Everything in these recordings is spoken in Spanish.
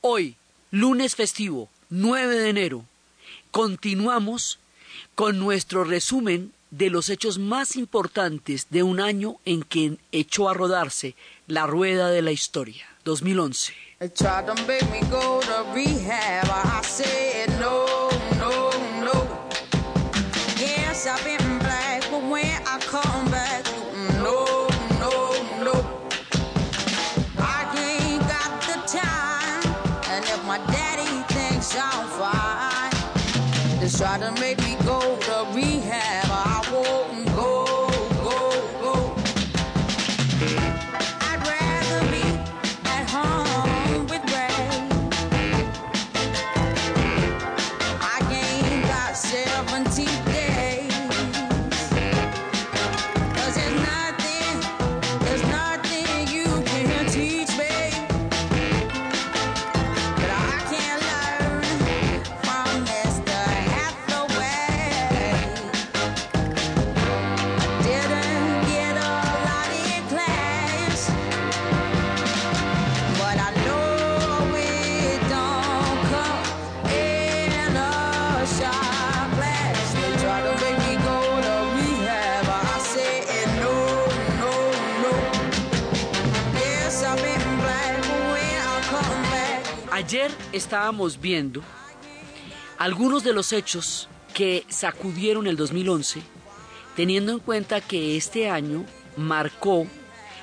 Hoy, lunes festivo, 9 de enero, continuamos con nuestro resumen de los hechos más importantes de un año en que echó a rodarse la rueda de la historia, 2011. Try to make me go to rehab. Estábamos viendo algunos de los hechos que sacudieron el 2011, teniendo en cuenta que este año marcó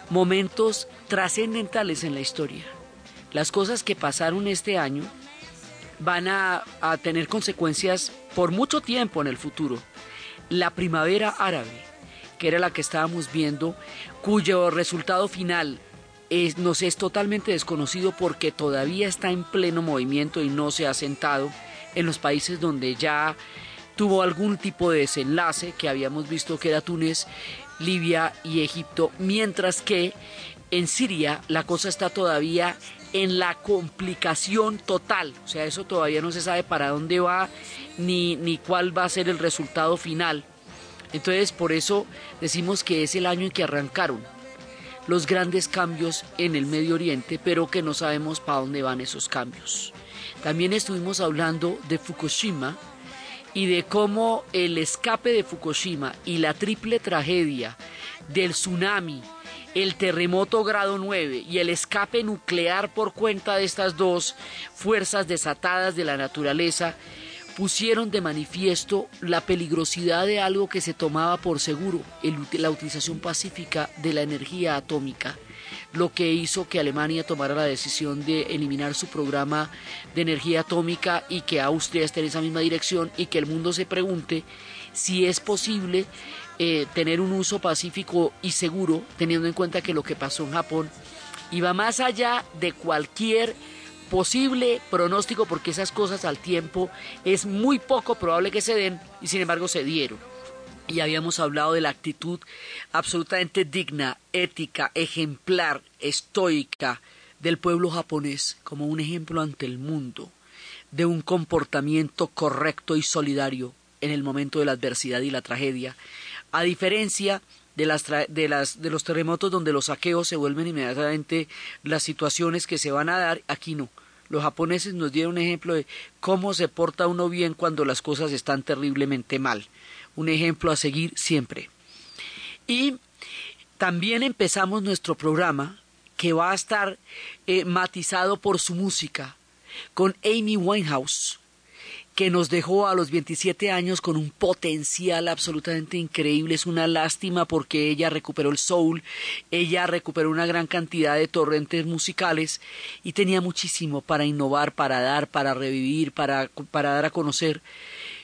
momentos trascendentales en la historia. Las cosas que pasaron este año van a, tener consecuencias por mucho tiempo en el futuro. La primavera árabe, que era la que estábamos viendo, cuyo resultado final nos es totalmente desconocido porque todavía está en pleno movimiento y no se ha sentado en los países donde ya tuvo algún tipo de desenlace que habíamos visto que era Túnez, Libia y Egipto, mientras que en Siria la cosa está todavía en la complicación total, o sea, eso todavía no se sabe para dónde va ni, ni cuál va a ser el resultado final. Entonces, por eso decimos que es el año en que arrancaron los grandes cambios en el Medio Oriente, pero que no sabemos para dónde van esos cambios. También estuvimos hablando de Fukushima y de cómo el escape de Fukushima y la triple tragedia del tsunami, el terremoto grado 9 y el escape nuclear por cuenta de estas dos fuerzas desatadas de la naturaleza pusieron de manifiesto la peligrosidad de algo que se tomaba por seguro, la utilización pacífica de la energía atómica, lo que hizo que Alemania tomara la decisión de eliminar su programa de energía atómica y que Austria esté en esa misma dirección y que el mundo se pregunte si es posible eh, tener un uso pacífico y seguro, teniendo en cuenta que lo que pasó en Japón iba más allá de cualquier posible pronóstico porque esas cosas al tiempo es muy poco probable que se den y sin embargo se dieron. Y habíamos hablado de la actitud absolutamente digna, ética, ejemplar, estoica del pueblo japonés como un ejemplo ante el mundo de un comportamiento correcto y solidario en el momento de la adversidad y la tragedia, a diferencia de, las tra- de, las, de los terremotos donde los saqueos se vuelven inmediatamente las situaciones que se van a dar, aquí no. Los japoneses nos dieron un ejemplo de cómo se porta uno bien cuando las cosas están terriblemente mal. Un ejemplo a seguir siempre. Y también empezamos nuestro programa que va a estar eh, matizado por su música con Amy Winehouse, que nos dejó a los 27 años con un potencial absolutamente increíble. Es una lástima porque ella recuperó el soul, ella recuperó una gran cantidad de torrentes musicales y tenía muchísimo para innovar, para dar, para revivir, para, para dar a conocer.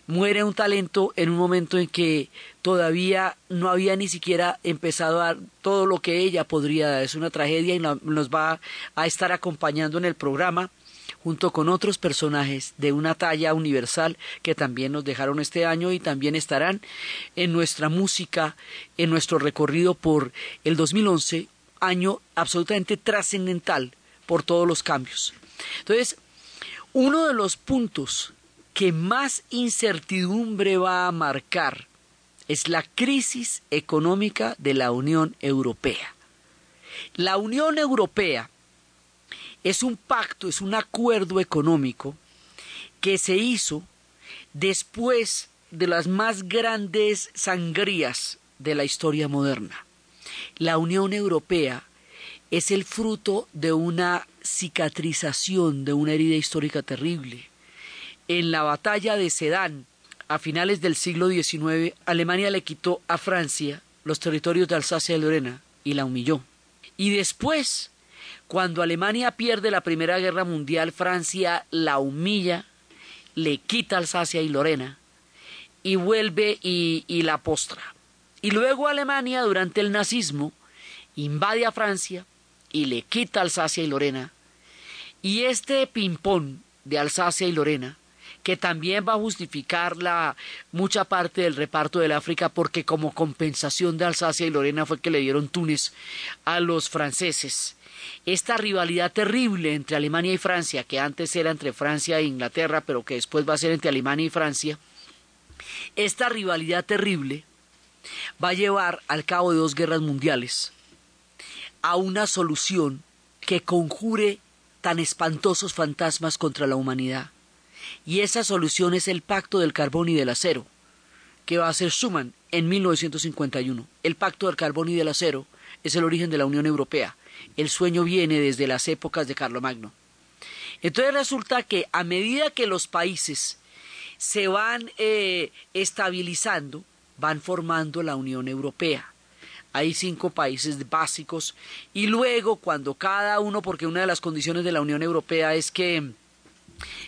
Muere un talento en un momento en que todavía no había ni siquiera empezado a dar todo lo que ella podría dar. Es una tragedia y no- nos va a estar acompañando en el programa junto con otros personajes de una talla universal que también nos dejaron este año y también estarán en nuestra música, en nuestro recorrido por el 2011, año absolutamente trascendental por todos los cambios. Entonces, uno de los puntos que más incertidumbre va a marcar es la crisis económica de la Unión Europea. La Unión Europea es un pacto, es un acuerdo económico que se hizo después de las más grandes sangrías de la historia moderna. La Unión Europea es el fruto de una cicatrización de una herida histórica terrible. En la batalla de Sedán, a finales del siglo XIX, Alemania le quitó a Francia los territorios de Alsacia y Lorena y la humilló. Y después, cuando Alemania pierde la Primera Guerra Mundial, Francia la humilla, le quita Alsacia y Lorena y vuelve y, la postra. Y luego Alemania, durante el nazismo, invade a Francia y le quita Alsacia y Lorena. Y este ping-pong de Alsacia y Lorena, que también va a justificar la mucha parte del reparto del África, porque como compensación de Alsacia y Lorena fue que le dieron Túnez a los franceses. Esta rivalidad terrible entre Alemania y Francia, que antes era entre Francia e Inglaterra, pero que después va a ser entre Alemania y Francia, esta rivalidad terrible va a llevar al cabo de dos guerras mundiales a una solución que conjure tan espantosos fantasmas contra la humanidad. Y esa solución es el pacto del carbón y del acero, que va a hacer Schuman en 1951. El pacto del carbón y del acero es el origen de la Unión Europea. El sueño viene desde las épocas de Carlomagno. Entonces resulta que a medida que los países se van eh, estabilizando, van formando la Unión Europea. Hay cinco países básicos y luego cuando cada uno, porque una de las condiciones de la Unión Europea es que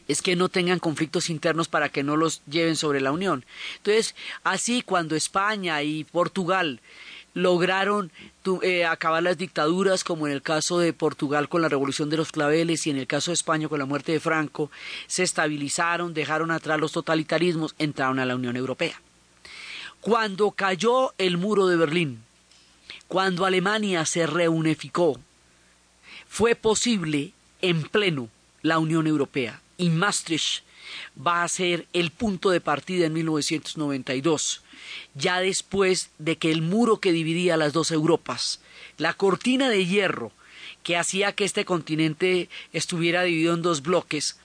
es que no tengan conflictos internos para que no los lleven sobre la Unión. Entonces, así cuando España y Portugal lograron eh, acabar las dictaduras, como en el caso de Portugal con la Revolución de los Claveles y en el caso de España con la muerte de Franco, se estabilizaron, dejaron atrás los totalitarismos, entraron a la Unión Europea. Cuando cayó el muro de Berlín, cuando Alemania se reunificó, fue posible en pleno la Unión Europea y Maastricht va a ser el punto de partida en 1992, ya después de que el muro que dividía las dos Europas, la cortina de hierro que hacía que este continente estuviera dividido en dos bloques,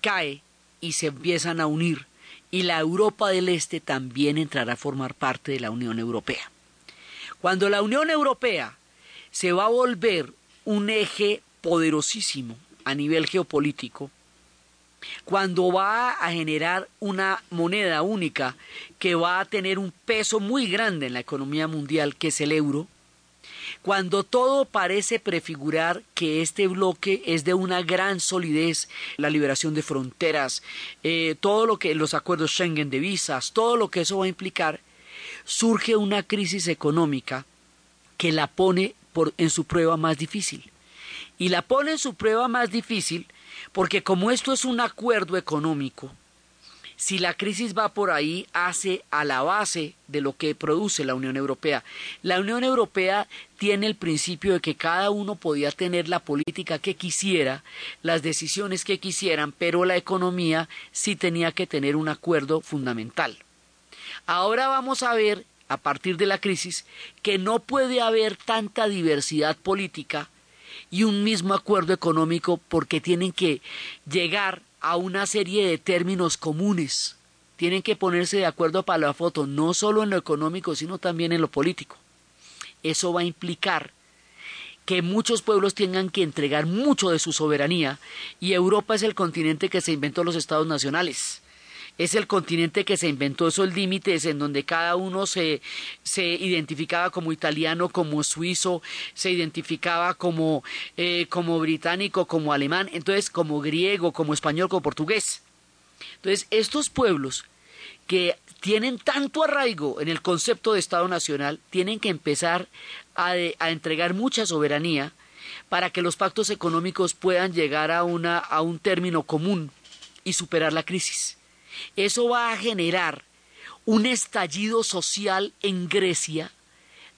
cae y se empiezan a unir, y la Europa del Este también entrará a formar parte de la Unión Europea. Cuando la Unión Europea se va a volver un eje poderosísimo a nivel geopolítico, cuando va a generar una moneda única que va a tener un peso muy grande en la economía mundial, que es el euro, cuando todo parece prefigurar que este bloque es de una gran solidez, la liberación de fronteras, eh, todo lo que los acuerdos Schengen de visas, todo lo que eso va a implicar, surge una crisis económica que la pone por, en su prueba más difícil. Y la pone en su prueba más difícil porque como esto es un acuerdo económico, si la crisis va por ahí, hace a la base de lo que produce la Unión Europea. La Unión Europea tiene el principio de que cada uno podía tener la política que quisiera, las decisiones que quisieran, pero la economía sí tenía que tener un acuerdo fundamental. Ahora vamos a ver, a partir de la crisis, que no puede haber tanta diversidad política y un mismo acuerdo económico porque tienen que llegar a una serie de términos comunes. Tienen que ponerse de acuerdo para la foto, no solo en lo económico, sino también en lo político. Eso va a implicar que muchos pueblos tengan que entregar mucho de su soberanía y Europa es el continente que se inventó los estados nacionales es el continente que se inventó esos límites en donde cada uno se, se identificaba como italiano, como suizo, se identificaba como, eh, como británico, como alemán, entonces como griego, como español, como portugués. Entonces, estos pueblos que tienen tanto arraigo en el concepto de Estado Nacional, tienen que empezar a, a entregar mucha soberanía para que los pactos económicos puedan llegar a, una, a un término común y superar la crisis. Eso va a generar un estallido social en Grecia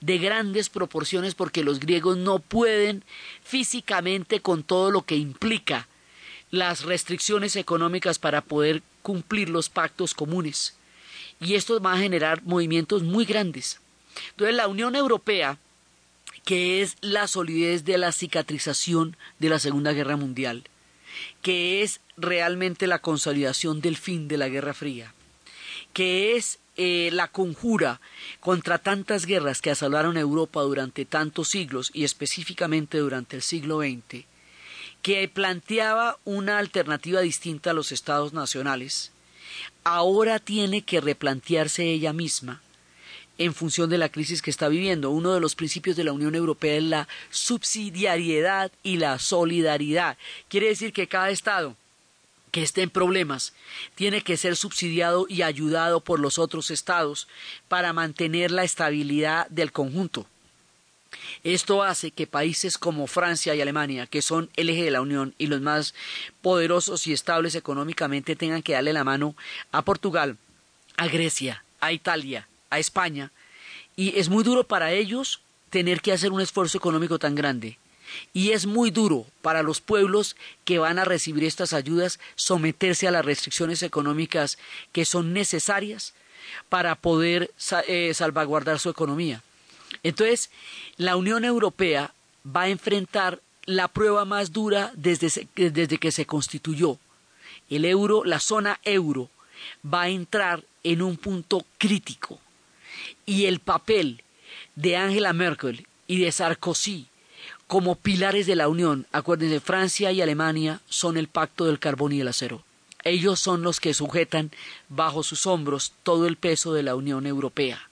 de grandes proporciones porque los griegos no pueden físicamente con todo lo que implica las restricciones económicas para poder cumplir los pactos comunes. Y esto va a generar movimientos muy grandes. Entonces la Unión Europea, que es la solidez de la cicatrización de la Segunda Guerra Mundial, que es realmente la consolidación del fin de la Guerra Fría, que es eh, la conjura contra tantas guerras que asolaron Europa durante tantos siglos y específicamente durante el siglo XX, que planteaba una alternativa distinta a los estados nacionales, ahora tiene que replantearse ella misma en función de la crisis que está viviendo. Uno de los principios de la Unión Europea es la subsidiariedad y la solidaridad. Quiere decir que cada Estado que esté en problemas tiene que ser subsidiado y ayudado por los otros estados para mantener la estabilidad del conjunto. Esto hace que países como Francia y Alemania, que son el eje de la Unión y los más poderosos y estables económicamente, tengan que darle la mano a Portugal, a Grecia, a Italia, a España, y es muy duro para ellos tener que hacer un esfuerzo económico tan grande. Y es muy duro para los pueblos que van a recibir estas ayudas someterse a las restricciones económicas que son necesarias para poder eh, salvaguardar su economía. Entonces, la Unión Europea va a enfrentar la prueba más dura desde, desde que se constituyó. El euro, la zona euro, va a entrar en un punto crítico. Y el papel de Angela Merkel y de Sarkozy como pilares de la Unión, acuérdense, Francia y Alemania son el pacto del carbón y el acero. Ellos son los que sujetan bajo sus hombros todo el peso de la Unión Europea.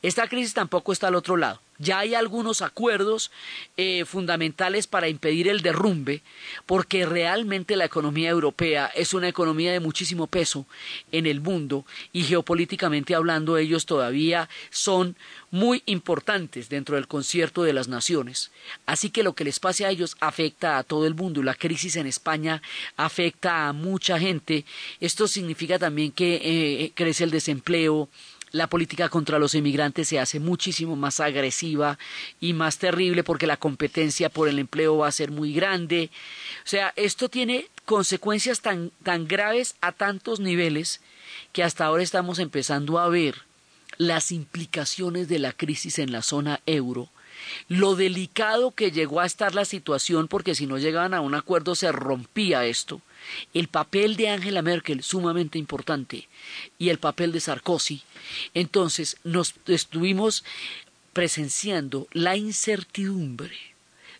Esta crisis tampoco está al otro lado. Ya hay algunos acuerdos eh, fundamentales para impedir el derrumbe, porque realmente la economía europea es una economía de muchísimo peso en el mundo y geopolíticamente hablando ellos todavía son muy importantes dentro del concierto de las naciones. Así que lo que les pase a ellos afecta a todo el mundo. La crisis en España afecta a mucha gente. Esto significa también que eh, crece el desempleo, la política contra los inmigrantes se hace muchísimo más agresiva y más terrible porque la competencia por el empleo va a ser muy grande. O sea, esto tiene consecuencias tan, tan graves a tantos niveles que hasta ahora estamos empezando a ver las implicaciones de la crisis en la zona euro lo delicado que llegó a estar la situación, porque si no llegaban a un acuerdo se rompía esto, el papel de Angela Merkel sumamente importante y el papel de Sarkozy. Entonces nos estuvimos presenciando la incertidumbre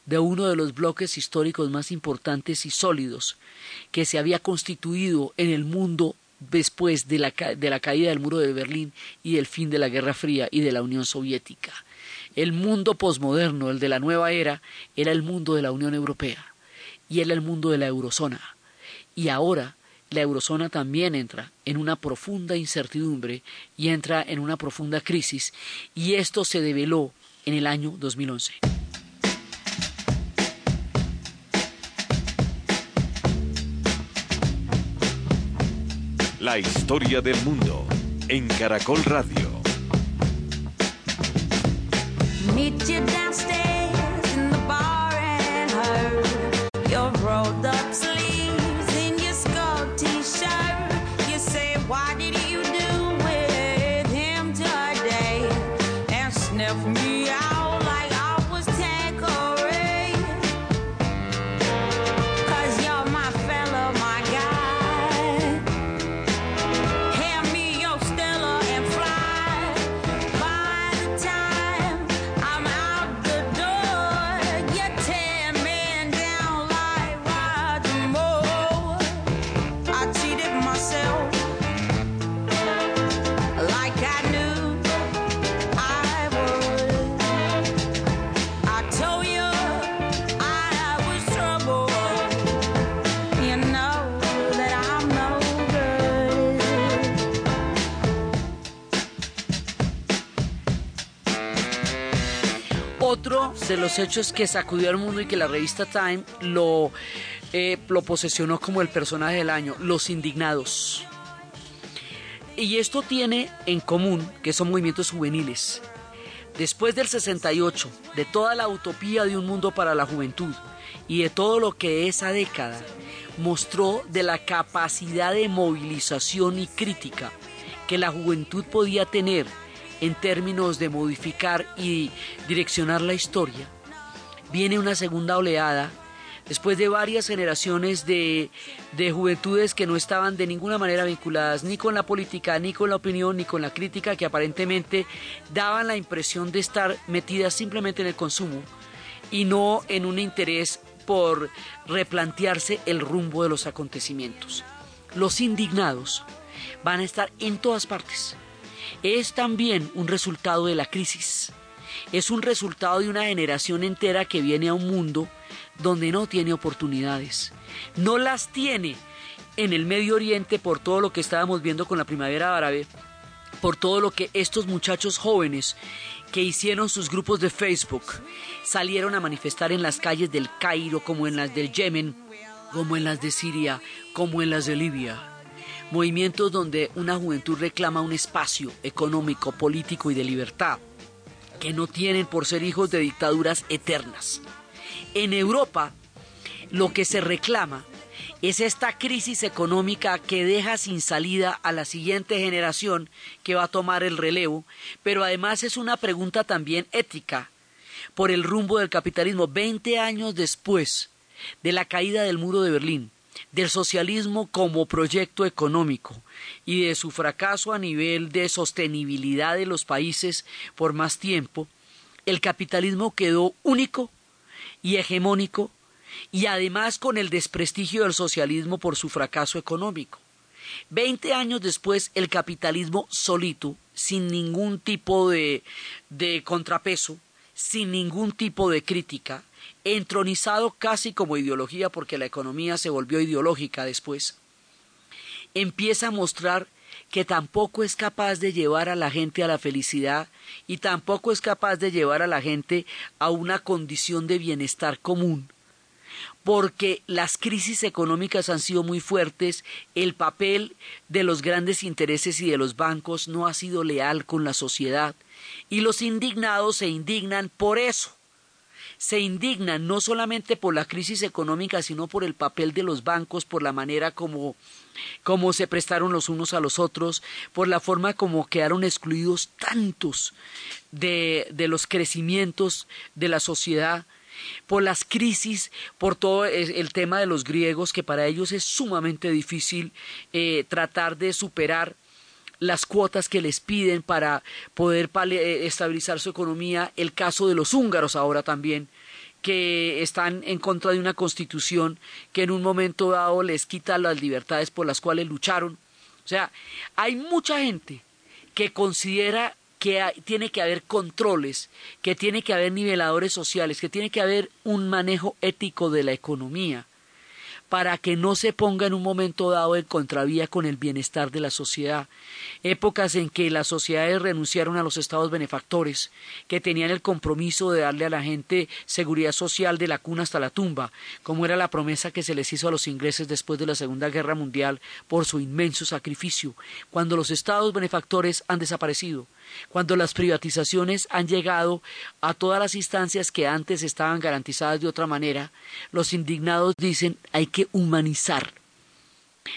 de uno de los bloques históricos más importantes y sólidos que se había constituido en el mundo después de la, de la, caída del muro de Berlín y del fin de la Guerra Fría y de la Unión Soviética. El mundo posmoderno, el de la nueva era, era el mundo de la Unión Europea y era el mundo de la eurozona. Y ahora la eurozona también entra en una profunda incertidumbre y entra en una profunda crisis, y esto se develó en el año 2011. La historia del mundo en Caracol Radio. De los hechos que sacudió al mundo y que la revista Time lo, eh, lo posesionó como el personaje del año, Los Indignados. Y esto tiene en común que son movimientos juveniles. Después del 68, de toda la utopía de un mundo para la juventud y de todo lo que esa década mostró de la capacidad de movilización y crítica que la juventud podía tener en términos de modificar y direccionar la historia, viene una segunda oleada después de varias generaciones de, de, juventudes que no estaban de ninguna manera vinculadas ni con la política, ni con la opinión, ni con la crítica, que aparentemente daban la impresión de estar metidas simplemente en el consumo y no en un interés por replantearse el rumbo de los acontecimientos. Los indignados van a estar en todas partes. Es también un resultado de la crisis. Es un resultado de una generación entera que viene a un mundo donde no tiene oportunidades. No las tiene en el Medio Oriente por todo lo que estábamos viendo con la primavera árabe, por todo lo que estos muchachos jóvenes que hicieron sus grupos de Facebook salieron a manifestar en las calles del Cairo, como en las del Yemen, como en las de Siria, como en las de Libia. Movimientos donde una juventud reclama un espacio económico, político y de libertad, que no tienen por ser hijos de dictaduras eternas. En Europa, lo que se reclama es esta crisis económica que deja sin salida a la siguiente generación que va a tomar el relevo, pero además es una pregunta también ética por el rumbo del capitalismo 20 años después de la caída del muro de Berlín, del socialismo como proyecto económico y de su fracaso a nivel de sostenibilidad de los países por más tiempo, el capitalismo quedó único y hegemónico y además con el desprestigio del socialismo por su fracaso económico. Veinte años después, el capitalismo solito, sin ningún tipo de, de contrapeso, sin ningún tipo de crítica, entronizado casi como ideología porque la economía se volvió ideológica después, empieza a mostrar que tampoco es capaz de llevar a la gente a la felicidad y tampoco es capaz de llevar a la gente a una condición de bienestar común, porque las crisis económicas han sido muy fuertes, el papel de los grandes intereses y de los bancos no ha sido leal con la sociedad, y los indignados se indignan por eso. Se indignan no solamente por la crisis económica, sino por el papel de los bancos, por la manera como, como se prestaron los unos a los otros, por la forma como quedaron excluidos tantos de, de los crecimientos de la sociedad, por las crisis, por todo el tema de los griegos, que para ellos es sumamente difícil eh, tratar de superar las cuotas que les piden para poder eh, estabilizar su economía, el caso de los húngaros ahora también, que están en contra de una constitución que en un momento dado les quita las libertades por las cuales lucharon. O sea, hay mucha gente que considera que tiene que haber controles, que tiene que haber niveladores sociales, que tiene que haber un manejo ético de la economía para que no se ponga en un momento dado en contravía con el bienestar de la sociedad. Épocas en que las sociedades renunciaron a los estados benefactores, que tenían el compromiso de darle a la gente seguridad social de la cuna hasta la tumba, como era la promesa que se les hizo a los ingleses después de la Segunda Guerra Mundial por su inmenso sacrificio, cuando los estados benefactores han desaparecido cuando las privatizaciones han llegado a todas las instancias que antes estaban garantizadas de otra manera, los indignados dicen hay que humanizar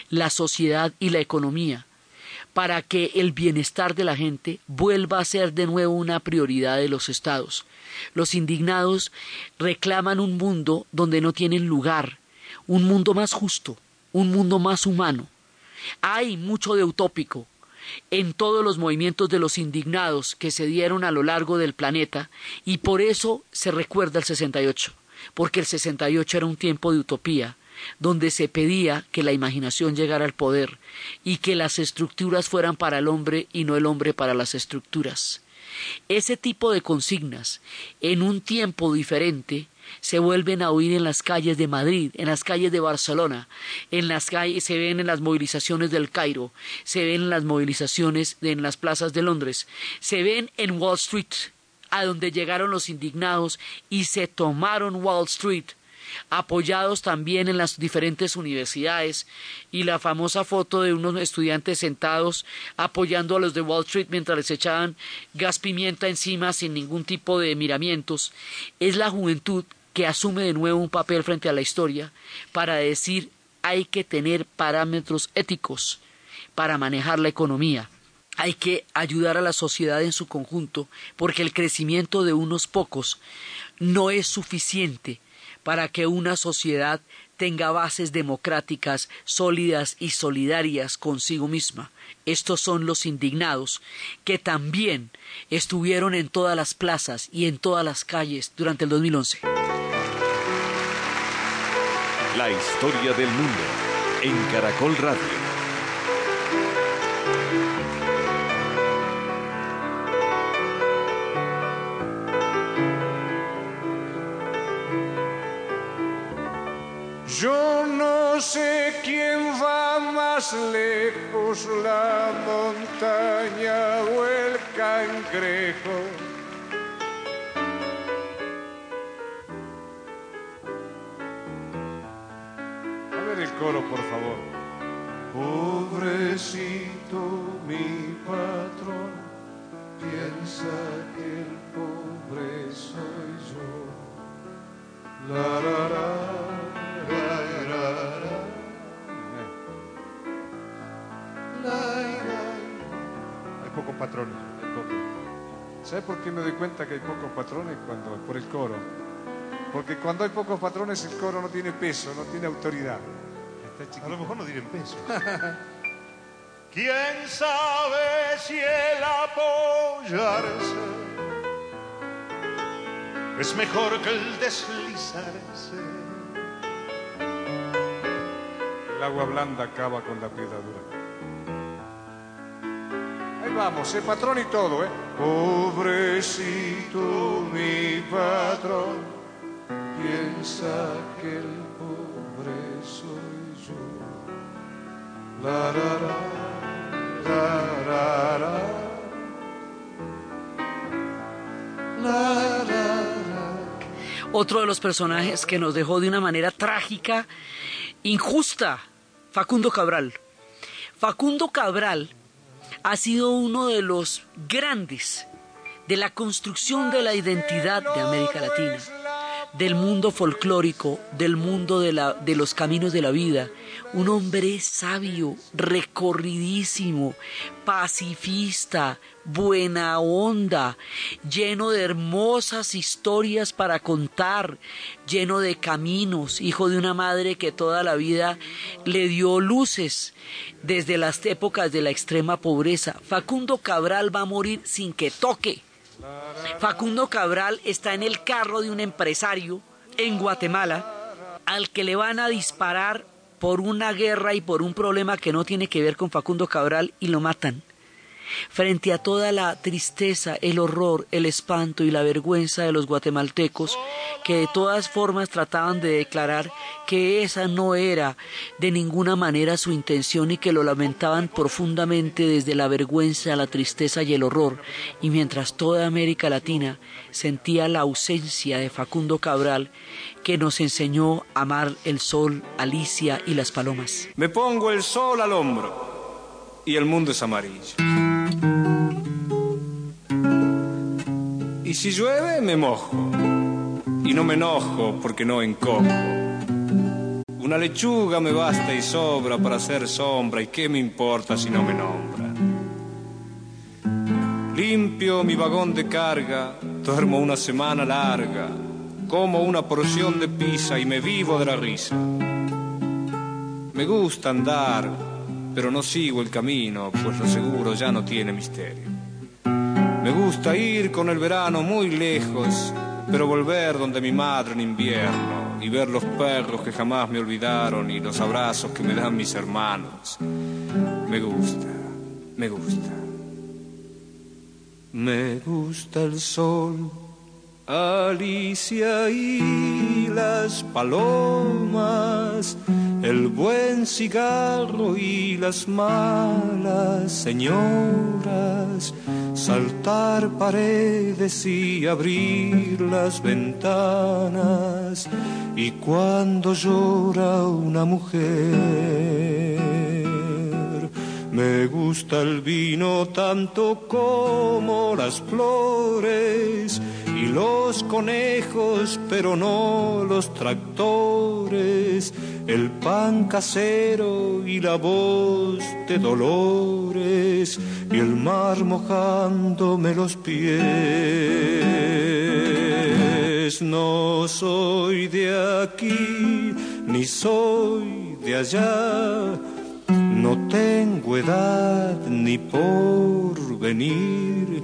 la sociedad y la economía para que el bienestar de la gente vuelva a ser de nuevo una prioridad de los estados. Los indignados reclaman un mundo donde no tienen lugar, un mundo más justo, un mundo más humano. Hay mucho de utópico, en todos los movimientos de los indignados que se dieron a lo largo del planeta y por eso se recuerda el 68, porque el 68 era un tiempo de utopía, donde se pedía que la imaginación llegara al poder y que las estructuras fueran para el hombre y no el hombre para las estructuras. Ese tipo de consignas, en un tiempo diferente, se vuelven a oír en las calles de Madrid, en las calles de Barcelona, en las calles, se ven en las movilizaciones del Cairo, se ven en las movilizaciones en las plazas de Londres, se ven en Wall Street, a donde llegaron los indignados y se tomaron Wall Street apoyados también en las diferentes universidades y la famosa foto de unos estudiantes sentados apoyando a los de Wall Street mientras les echaban gas pimienta encima sin ningún tipo de miramientos, es la juventud que asume de nuevo un papel frente a la historia para decir hay que tener parámetros éticos para manejar la economía. hay que ayudar a la sociedad en su conjunto, porque el crecimiento de unos pocos no es suficiente para que una sociedad tenga bases democráticas sólidas y solidarias consigo misma. Estos son los indignados que también estuvieron en todas las plazas y en todas las calles durante el 2011. La historia del mundo en Caracol Radio. Yo no sé quién va más lejos, la montaña o el cangrejo. A ver el coro, por favor. Pobrecito mi patrón, piensa que el pobre soy yo. Hay pocos patrones, hay pocos. ¿Sabe por qué me doy cuenta que hay pocos patrones? Cuando, por el coro. Porque cuando hay pocos patrones el coro no tiene peso, no tiene autoridad. A lo mejor no tienen peso. ¿Quién sabe si el apoyarse es mejor que el deslizarse? El agua blanda acaba con la piedra dura. Ahí vamos, el patrón y todo, ¿eh? Pobrecito mi patrón, piensa que el pobre soy yo. La, ra, ra, ra. La, ra, ra. Otro de los personajes que nos dejó de una manera trágica, injusta, Facundo Cabral. Facundo Cabral ha sido uno de los grandes de la construcción de la identidad de América Latina, del mundo folclórico, del mundo de, la- de los caminos de la vida. Un hombre sabio, recorridísimo, pacifista, buena onda, lleno de hermosas historias para contar, lleno de caminos, hijo de una madre que toda la vida le dio luces desde las épocas de la extrema pobreza. Facundo Cabral va a morir sin que toque. Facundo Cabral está en el carro de un empresario en Guatemala al que le van a disparar por una guerra y por un problema que no tiene que ver con Facundo Cabral y lo matan. Frente a toda la tristeza, el horror, el espanto y la vergüenza de los guatemaltecos, que de todas formas trataban de declarar que esa no era de ninguna manera su intención y que lo lamentaban profundamente desde la vergüenza, la tristeza y el horror, y mientras toda América Latina sentía la ausencia de Facundo Cabral, que nos enseñó a amar el sol, Alicia y las palomas. Me pongo el sol al hombro y el mundo es amarillo. Y si llueve, me mojo. Y no me enojo porque no encojo. Una lechuga me basta y sobra para hacer sombra. ¿Y qué me importa si no me nombra? Limpio mi vagón de carga, duermo una semana larga, como una porción de pizza y me vivo de la risa. Me gusta andar, pero no sigo el camino, pues lo seguro ya no tiene misterio. Me gusta ir con el verano muy lejos, pero volver donde mi madre en invierno y ver los perros que jamás me olvidaron y los abrazos que me dan mis hermanos. Me gusta, me gusta. Me gusta el sol, Alicia y las palomas, el buen cigarro y las malas señoras, saltar paredes y abrir las ventanas, y cuando llora una mujer. Me gusta el vino tanto como las flores y los conejos, pero no los tractores. El pan casero y la voz de dolores y el mar mojándome los pies. No soy de aquí ni soy de allá, no tengo edad ni por venir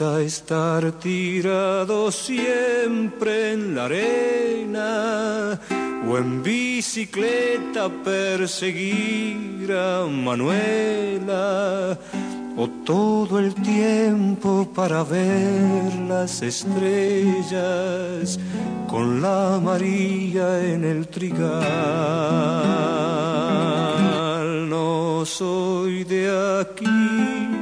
Estar tirado siempre en la arena o en bicicleta perseguir a Manuela o todo el tiempo para ver las estrellas con la María en el trigal. No soy de aquí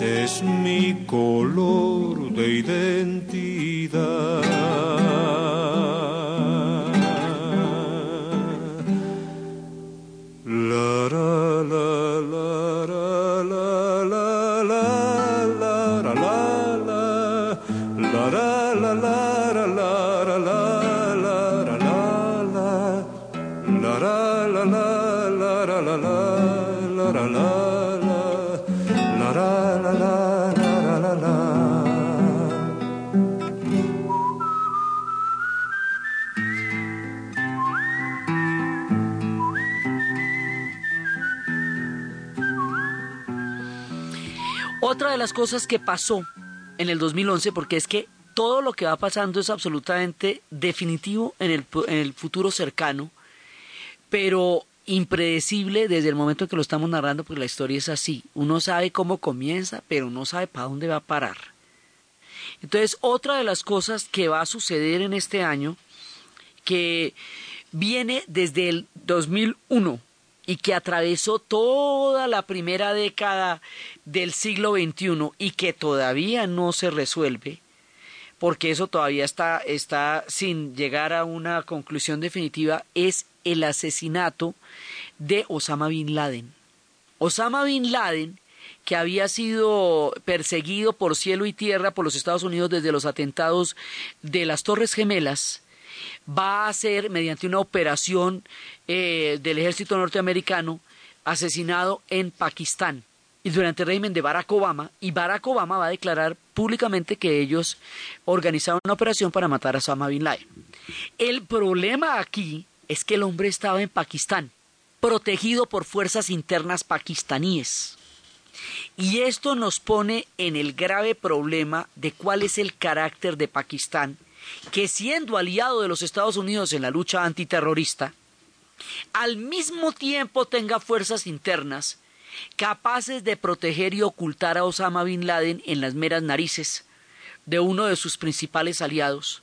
es mi color de identidad. La la la la la la la la la la la la la las cosas que pasó en el 2011, porque es que todo lo que va pasando es absolutamente definitivo en el, futuro cercano, pero impredecible desde el momento en que lo estamos narrando, porque la historia es así. Uno sabe cómo comienza, pero no sabe para dónde va a parar. Entonces, otra de las cosas que va a suceder en este año, que viene desde el 2001 y que atravesó toda la primera década del siglo XXI y que todavía no se resuelve, porque eso todavía está, está sin llegar a una conclusión definitiva, es el asesinato de Osama Bin Laden. Osama Bin Laden, que había sido perseguido por cielo y tierra por los Estados Unidos desde los atentados de las Torres Gemelas, va a ser, mediante una operación eh, del ejército norteamericano, asesinado en Pakistán y durante el régimen de Barack Obama, y Barack Obama va a declarar públicamente que ellos organizaron una operación para matar a Osama Bin Laden. El problema aquí es que el hombre estaba en Pakistán, protegido por fuerzas internas pakistaníes. Y esto nos pone en el grave problema de cuál es el carácter de Pakistán, que siendo aliado de los Estados Unidos en la lucha antiterrorista, al mismo tiempo tenga fuerzas internas capaces de proteger y ocultar a Osama Bin Laden en las meras narices de uno de sus principales aliados,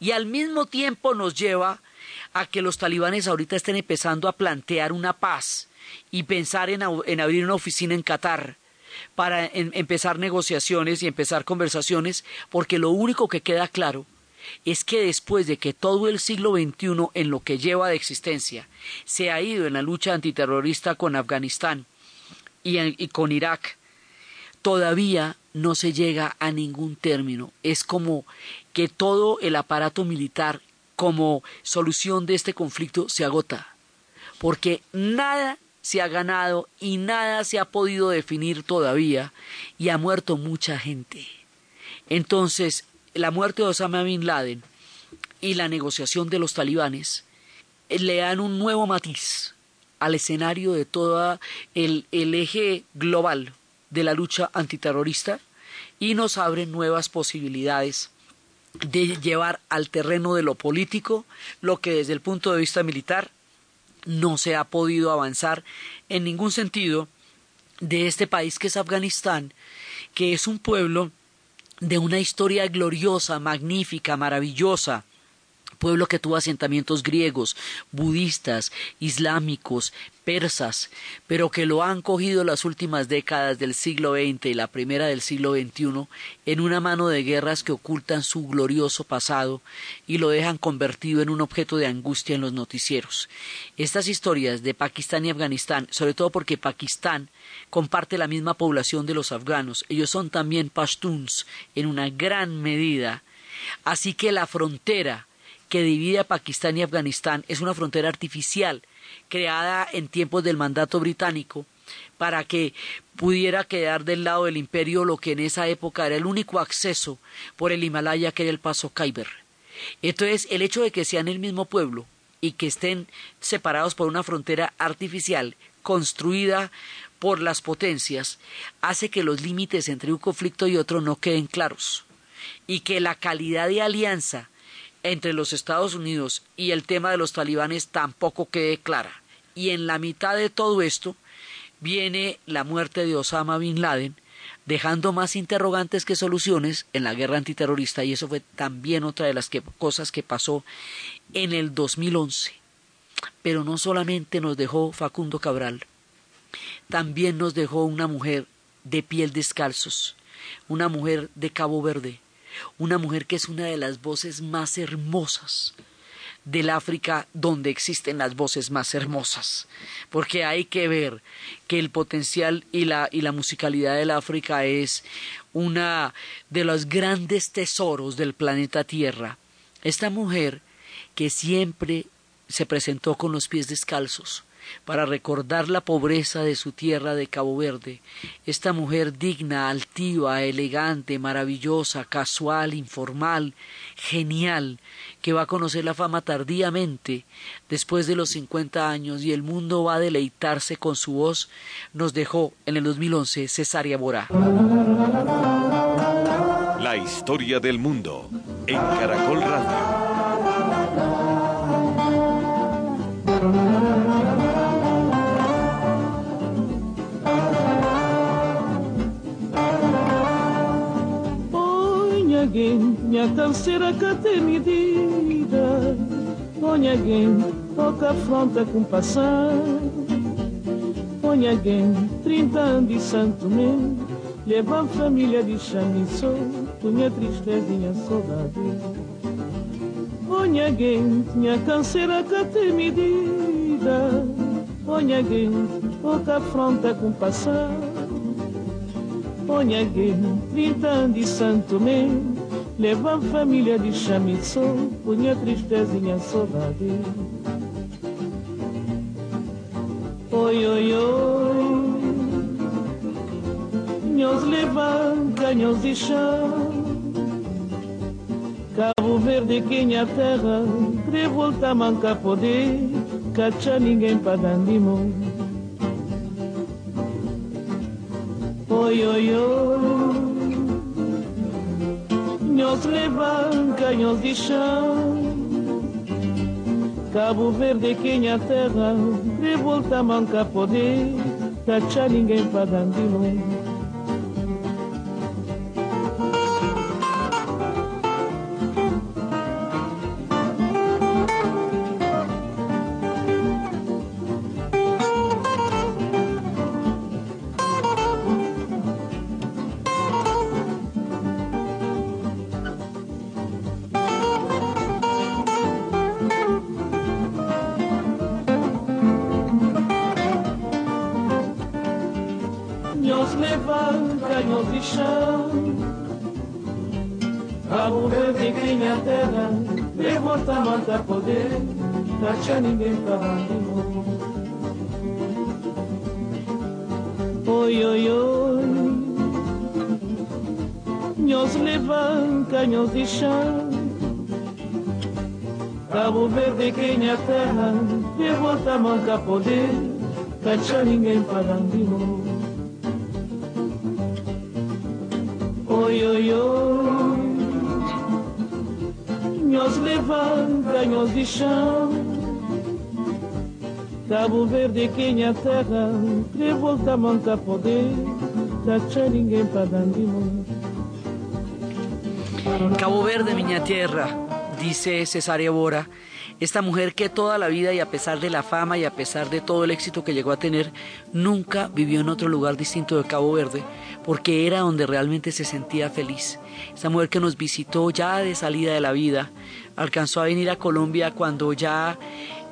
y al mismo tiempo nos lleva a que los talibanes ahorita estén empezando a plantear una paz y pensar en, abrir una oficina en Qatar para en- empezar negociaciones y empezar conversaciones, porque lo único que queda claro es que después de que todo el siglo XXI en lo que lleva de existencia se ha ido en la lucha antiterrorista con Afganistán y, y con Irak, todavía no se llega a ningún término. Es como que todo el aparato militar como solución de este conflicto se agota, porque nada se ha ganado y nada se ha podido definir todavía y ha muerto mucha gente. Entonces, la muerte de Osama Bin Laden y la negociación de los talibanes eh, le dan un nuevo matiz al escenario de todo el, el eje global de la lucha antiterrorista y nos abren nuevas posibilidades de llevar al terreno de lo político lo que desde el punto de vista militar no se ha podido avanzar en ningún sentido de este país que es Afganistán, que es un pueblo de una historia gloriosa, magnífica, maravillosa, pueblo que tuvo asentamientos griegos, budistas, islámicos, persas, pero que lo han cogido las últimas décadas del siglo XX y la primera del siglo XXI en una mano de guerras que ocultan su glorioso pasado y lo dejan convertido en un objeto de angustia en los noticieros. Estas historias de Pakistán y Afganistán, sobre todo porque Pakistán comparte la misma población de los afganos, ellos son también pashtuns en una gran medida, así que la frontera que divide a Pakistán y Afganistán es una frontera artificial creada en tiempos del mandato británico para que pudiera quedar del lado del imperio lo que en esa época era el único acceso por el Himalaya que era el paso Khyber. Entonces, el hecho de que sean el mismo pueblo y que estén separados por una frontera artificial construida por las potencias hace que los límites entre un conflicto y otro no queden claros y que la calidad de alianza entre los Estados Unidos y el tema de los talibanes tampoco quede clara. Y en la mitad de todo esto viene la muerte de Osama Bin Laden, dejando más interrogantes que soluciones en la guerra antiterrorista y eso fue también otra de las que, cosas que pasó en el 2011. Pero no solamente nos dejó Facundo Cabral, también nos dejó una mujer de piel descalzos, una mujer de Cabo Verde, una mujer que es una de las voces más hermosas del África donde existen las voces más hermosas, porque hay que ver que el potencial y la, y la musicalidad del África es una de los grandes tesoros del planeta Tierra. Esta mujer que siempre se presentó con los pies descalzos, para recordar la pobreza de su tierra de Cabo Verde, esta mujer digna, altiva, elegante, maravillosa, casual, informal, genial, que va a conocer la fama tardíamente, después de los cincuenta años, y el mundo va a deleitarse con su voz, nos dejó en el 2011 Cesárea Borá. La historia del mundo en Caracol Radio. Minha canseira que tem medida. Oñegueña, toca afronta com passar. alguém 30 anos de santo mesmo. Leva a família de chame solto, minha tristeza e minha saudade. alguém minha canseira que tem medida. Oñegueña, toca afronta com passar. alguém 30 anos de santo mesmo. Leva a família de chamiçou, minha tristezinha saudade. Oi, oi, oi. Nhos levanta, nhos de chão. Cabo Verde, quem a terra, revolta manca poder, cacha ninguém pagando mão. Oi, oi, oi. Nhos levanta, nhos de chão. Cabo Verde, quem a terra, revolta manca poder, cacha ninguém pagando mão. Nhos terra De volta manca poder Cacha ninguém pagando de novo. Oi, oi, oi. Nós levam canhões de chão. Cabo Verde quem a terra De volta manca poder Cacha ninguém pagando de novo. Cabo Verde, Miña Tierra, dice Cesaria Bora, esta mujer que toda la vida y a pesar de la fama y a pesar de todo el éxito que llegó a tener, nunca vivió en otro lugar distinto de Cabo Verde, porque era donde realmente se sentía feliz. Esta mujer que nos visitó ya de salida de la vida, alcanzó a venir a Colombia cuando ya,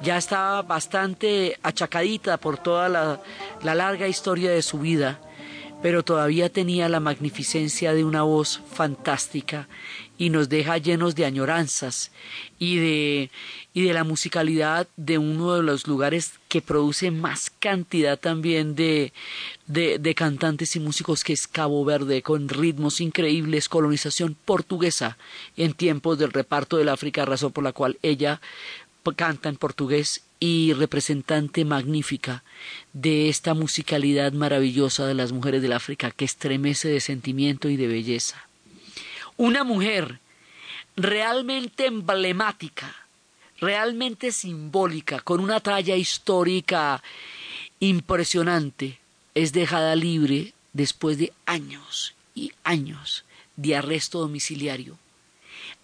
ya estaba bastante achacadita por toda la, la larga historia de su vida pero todavía tenía la magnificencia de una voz fantástica y nos deja llenos de añoranzas y de, y de la musicalidad de uno de los lugares que produce más cantidad también de, de, de cantantes y músicos que es Cabo Verde, con ritmos increíbles, colonización portuguesa en tiempos del reparto del África, razón por la cual ella canta en portugués y representante magnífica de esta musicalidad maravillosa de las mujeres del África que estremece de sentimiento y de belleza. Una mujer realmente emblemática, realmente simbólica, con una talla histórica impresionante, es dejada libre después de años y años de arresto domiciliario,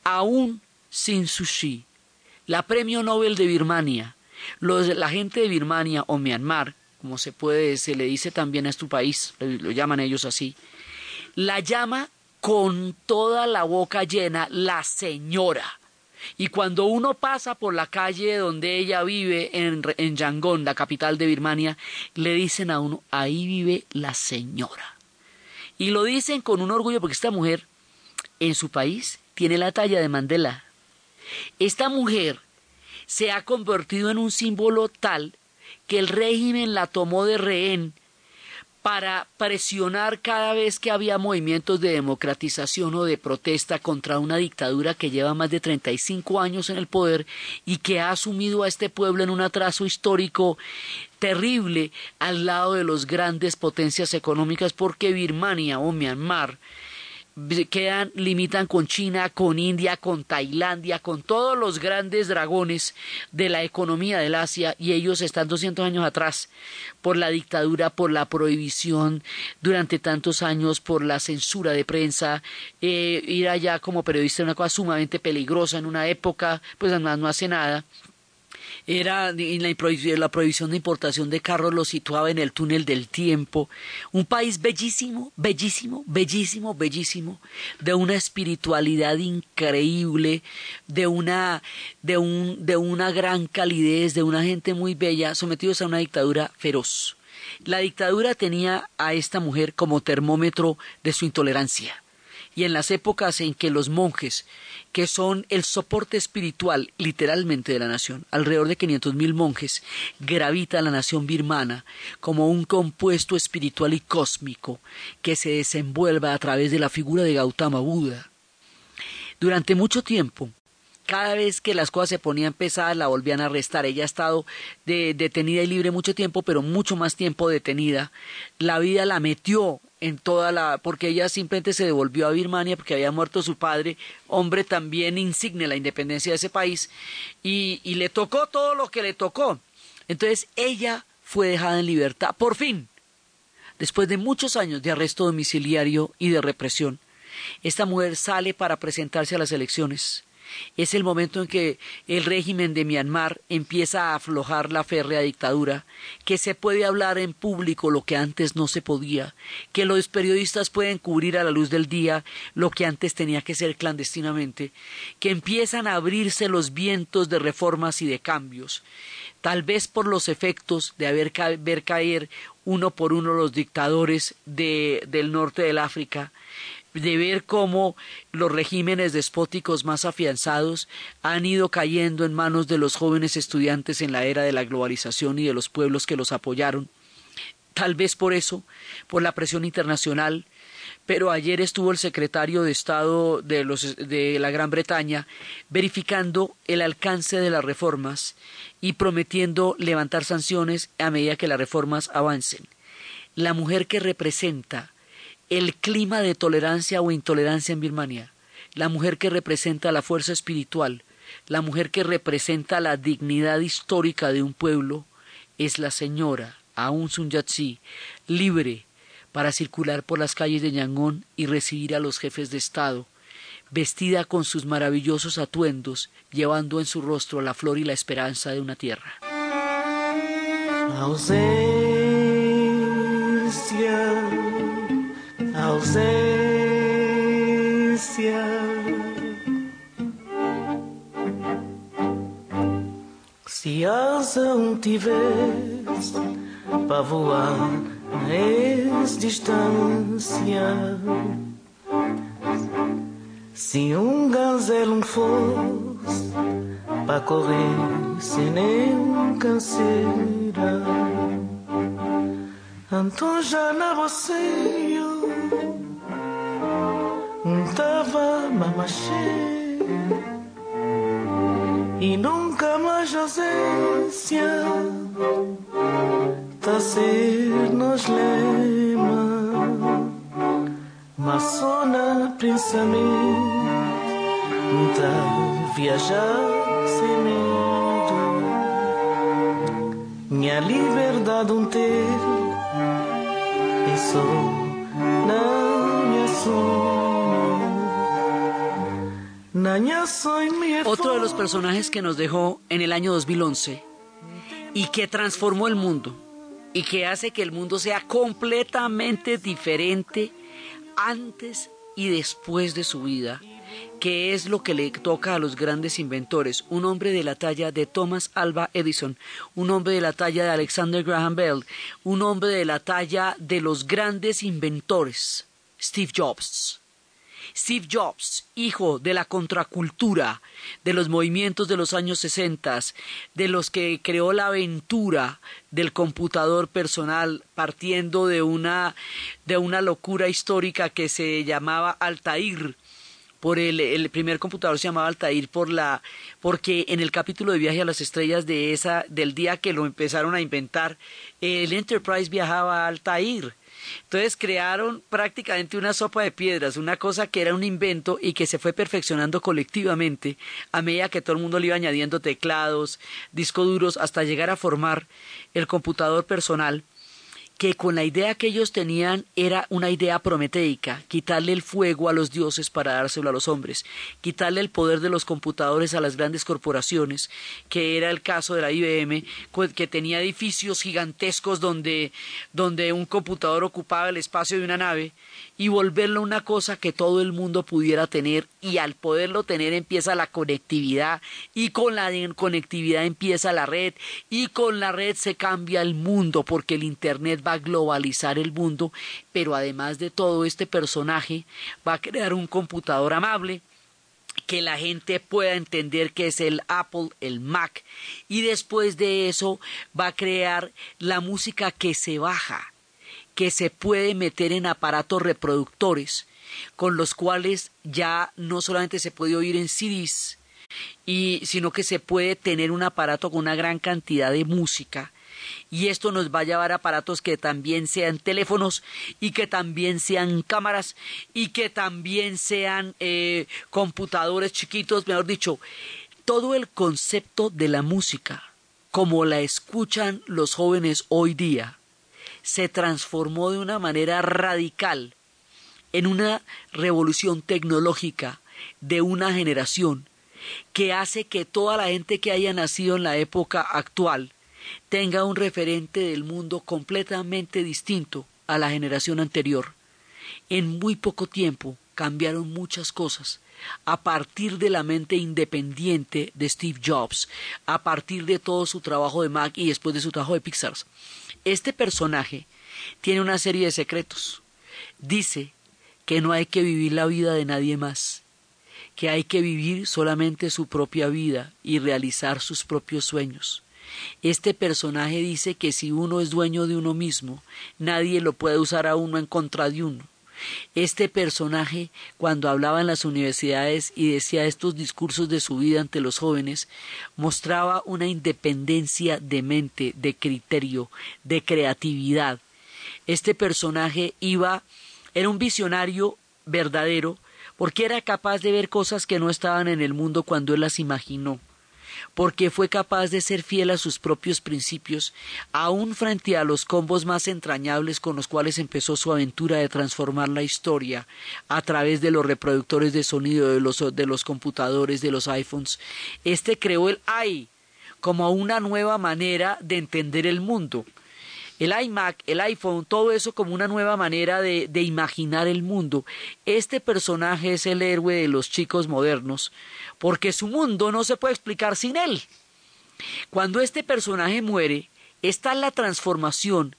aún sin sushi. La Premio Nobel de Birmania, los, la gente de Birmania o Myanmar, como se puede, se le dice también a este país, lo, lo llaman ellos así, la llama con toda la boca llena la señora. Y cuando uno pasa por la calle donde ella vive, en, en Yangon, la capital de Birmania, le dicen a uno, ahí vive la señora. Y lo dicen con un orgullo porque esta mujer, en su país, tiene la talla de Mandela. Esta mujer se ha convertido en un símbolo tal que el régimen la tomó de rehén para presionar cada vez que había movimientos de democratización o de protesta contra una dictadura que lleva más de 35 años en el poder y que ha asumido a este pueblo en un atraso histórico terrible al lado de las grandes potencias económicas porque Birmania o Myanmar quedan, limitan con China, con India, con Tailandia, con todos los grandes dragones de la economía del Asia y ellos están 200 años atrás por la dictadura, por la prohibición durante tantos años, por la censura de prensa, eh, ir allá como periodista es una cosa sumamente peligrosa en una época, pues además no hace nada era en la, prohibición, la prohibición de importación de carros lo situaba en el túnel del tiempo. Un país bellísimo, bellísimo, bellísimo, bellísimo, de una espiritualidad increíble, de una, de un, de una gran calidez, de una gente muy bella, sometidos a una dictadura feroz. La dictadura tenía a esta mujer como termómetro de su intolerancia y en las épocas en que los monjes, que son el soporte espiritual literalmente de la nación, alrededor de 500.000 monjes, gravita la nación birmana como un compuesto espiritual y cósmico que se desenvuelva a través de la figura de Gautama Buda. Durante mucho tiempo, cada vez que las cosas se ponían pesadas la volvían a arrestar. Ella ha estado de, detenida y libre mucho tiempo, pero mucho más tiempo detenida. La vida la metió en toda la porque ella simplemente se devolvió a Birmania porque había muerto su padre, hombre también insigne la independencia de ese país y le tocó todo lo que le tocó. Entonces ella fue dejada en libertad, por fin, después de muchos años de arresto domiciliario y de represión. Esta mujer sale para presentarse a las elecciones. Es el momento en que el régimen de Myanmar empieza a aflojar la férrea dictadura, que se puede hablar en público lo que antes no se podía, que los periodistas pueden cubrir a la luz del día lo que antes tenía que ser clandestinamente, que empiezan a abrirse los vientos de reformas y de cambios, tal vez por los efectos de haber ver caer uno por uno los dictadores de, del norte del África, de ver cómo los regímenes despóticos más afianzados han ido cayendo en manos de los jóvenes estudiantes en la era de la globalización y de los pueblos que los apoyaron. Tal vez por eso, por la presión internacional, pero ayer estuvo el secretario de Estado de, los, de la Gran Bretaña verificando el alcance de las reformas y prometiendo levantar sanciones a medida que las reformas avancen. La mujer que representa el clima de tolerancia o intolerancia en Birmania, la mujer que representa la fuerza espiritual, la mujer que representa la dignidad histórica de un pueblo, es la señora Aung Suu Kyi, libre para circular por las calles de Yangon y recibir a los jefes de Estado, vestida con sus maravillosos atuendos, llevando en su rostro la flor y la esperanza de una tierra. Ausência, ausência. Se asa um tivesse para voar és distância. Se um gazelo fosse para correr sem nenhum canseira, então já na roceio tava mamacheia e nunca mais ausência tá ser nos lema. Maçona pensamento tá viajar sem medo. Minha liberdade um ter e só na minha sonho Otro de los personajes que nos dejó en el año 2011 y que transformó el mundo y que hace que el mundo sea completamente diferente antes y después de su vida, que es lo que le toca a los grandes inventores, un hombre de la talla de Thomas Alva Edison, un hombre de la talla de Alexander Graham Bell, un hombre de la talla de los grandes inventores, Steve Jobs. Steve Jobs, hijo de la contracultura, de los movimientos de los años 60, de los que creó la aventura del computador personal, partiendo de una, de una locura histórica que se llamaba Altair, por el, el, primer computador se llamaba Altair por la porque en el capítulo de viaje a las estrellas de esa del día que lo empezaron a inventar el Enterprise viajaba a Altair entonces crearon prácticamente una sopa de piedras, una cosa que era un invento y que se fue perfeccionando colectivamente a medida que todo el mundo le iba añadiendo teclados, discos duros, hasta llegar a formar el computador personal que con la idea que ellos tenían era una idea prometeica, quitarle el fuego a los dioses para dárselo a los hombres, quitarle el poder de los computadores a las grandes corporaciones, que era el caso de la IBM, que tenía edificios gigantescos donde, donde un computador ocupaba el espacio de una nave, y volverlo una cosa que todo el mundo pudiera tener, y al poderlo tener empieza la conectividad, y con la conectividad empieza la red, y con la red se cambia el mundo, porque el Internet va a globalizar el mundo, pero además de todo este personaje va a crear un computador amable que la gente pueda entender que es el Apple, el Mac, y después de eso va a crear la música que se baja, que se puede meter en aparatos reproductores, con los cuales ya no solamente se puede oír en CDs, y, sino que se puede tener un aparato con una gran cantidad de música y esto nos va a llevar aparatos que también sean teléfonos y que también sean cámaras y que también sean eh, computadores chiquitos, mejor dicho, todo el concepto de la música, como la escuchan los jóvenes hoy día, se transformó de una manera radical en una revolución tecnológica de una generación que hace que toda la gente que haya nacido en la época actual tenga un referente del mundo completamente distinto a la generación anterior. En muy poco tiempo cambiaron muchas cosas a partir de la mente independiente de Steve Jobs, a partir de todo su trabajo de Mac y después de su trabajo de Pixar. Este personaje tiene una serie de secretos. Dice que no hay que vivir la vida de nadie más, que hay que vivir solamente su propia vida y realizar sus propios sueños. Este personaje dice que si uno es dueño de uno mismo, nadie lo puede usar a uno en contra de uno. Este personaje, cuando hablaba en las universidades y decía estos discursos de su vida ante los jóvenes, mostraba una independencia de mente, de criterio, de creatividad. Este personaje iba, era un visionario verdadero, porque era capaz de ver cosas que no estaban en el mundo cuando él las imaginó porque fue capaz de ser fiel a sus propios principios, aun frente a los combos más entrañables con los cuales empezó su aventura de transformar la historia a través de los reproductores de sonido de los, de los computadores, de los iPhones. Este creó el AI como una nueva manera de entender el mundo el iMac, el iPhone, todo eso como una nueva manera de, imaginar el mundo. Este personaje es el héroe de los chicos modernos, porque su mundo no se puede explicar sin él. Cuando este personaje muere, está la transformación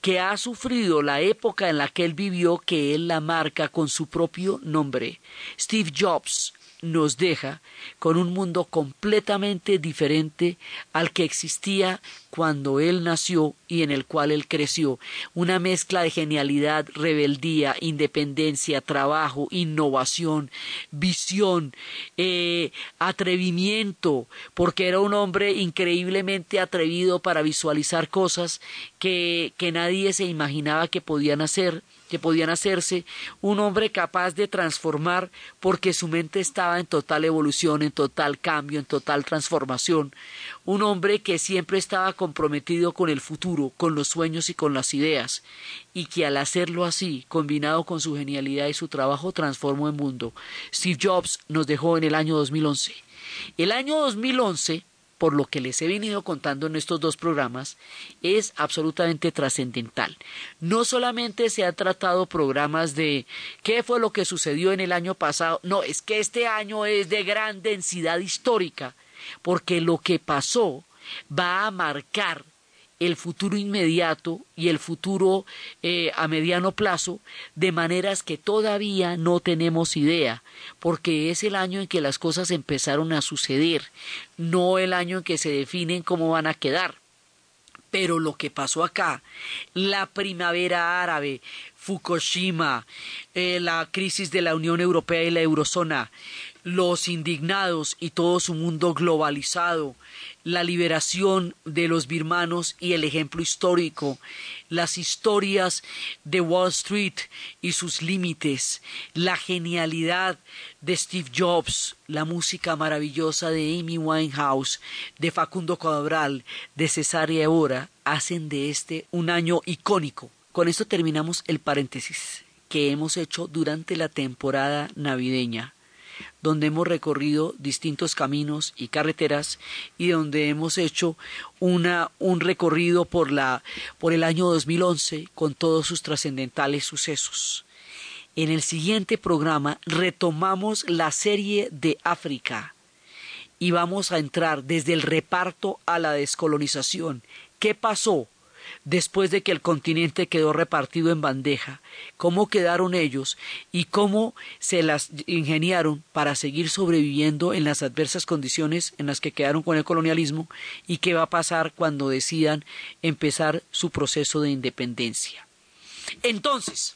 que ha sufrido la época en la que él vivió, que él la marca con su propio nombre. Steve Jobs nos deja con un mundo completamente diferente al que existía cuando él nació y en el cual él creció. Una mezcla de genialidad, rebeldía, independencia, trabajo, innovación, visión, eh, atrevimiento, porque era un hombre increíblemente atrevido para visualizar cosas que, que nadie se imaginaba que podían hacer que podían hacerse, un hombre capaz de transformar porque su mente estaba en total evolución, en total cambio, en total transformación, un hombre que siempre estaba comprometido con el futuro, con los sueños y con las ideas, y que al hacerlo así, combinado con su genialidad y su trabajo, transformó el mundo. Steve Jobs nos dejó en el año 2011. El año 2011 por lo que les he venido contando en estos dos programas, es absolutamente trascendental. No solamente se han tratado programas de qué fue lo que sucedió en el año pasado, no, es que este año es de gran densidad histórica, porque lo que pasó va a marcar el futuro inmediato y el futuro eh, a mediano plazo de maneras que todavía no tenemos idea, porque es el año en que las cosas empezaron a suceder, no el año en que se definen cómo van a quedar. Pero lo que pasó acá, la primavera árabe, Fukushima, eh, la crisis de la Unión Europea y la Eurozona, los indignados y todo su mundo globalizado, la liberación de los birmanos y el ejemplo histórico, las historias de Wall Street y sus límites, la genialidad de Steve Jobs, la música maravillosa de Amy Winehouse, de Facundo Cabral, de Cesárea Evora, hacen de este un año icónico. Con esto terminamos el paréntesis que hemos hecho durante la temporada navideña donde hemos recorrido distintos caminos y carreteras y donde hemos hecho una, un recorrido por, la, por el año 2011 con todos sus trascendentales sucesos. En el siguiente programa retomamos la serie de África y vamos a entrar desde el reparto a la descolonización. ¿Qué pasó? Después de que el continente quedó repartido en bandeja, cómo quedaron ellos y cómo se las ingeniaron para seguir sobreviviendo en las adversas condiciones en las que quedaron con el colonialismo y qué va a pasar cuando decidan empezar su proceso de independencia. Entonces,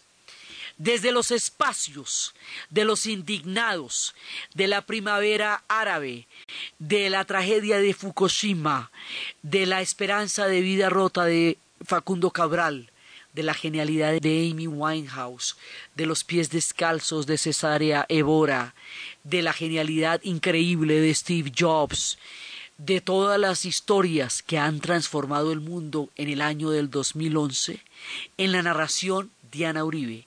desde los espacios de los indignados, de la primavera árabe, de la tragedia de Fukushima, de la esperanza de vida rota de Facundo Cabral, de la genialidad de Amy Winehouse, de los pies descalzos de Cesárea Evora, de la genialidad increíble de Steve Jobs, de todas las historias que han transformado el mundo en el año del 2011, en la narración Diana Uribe,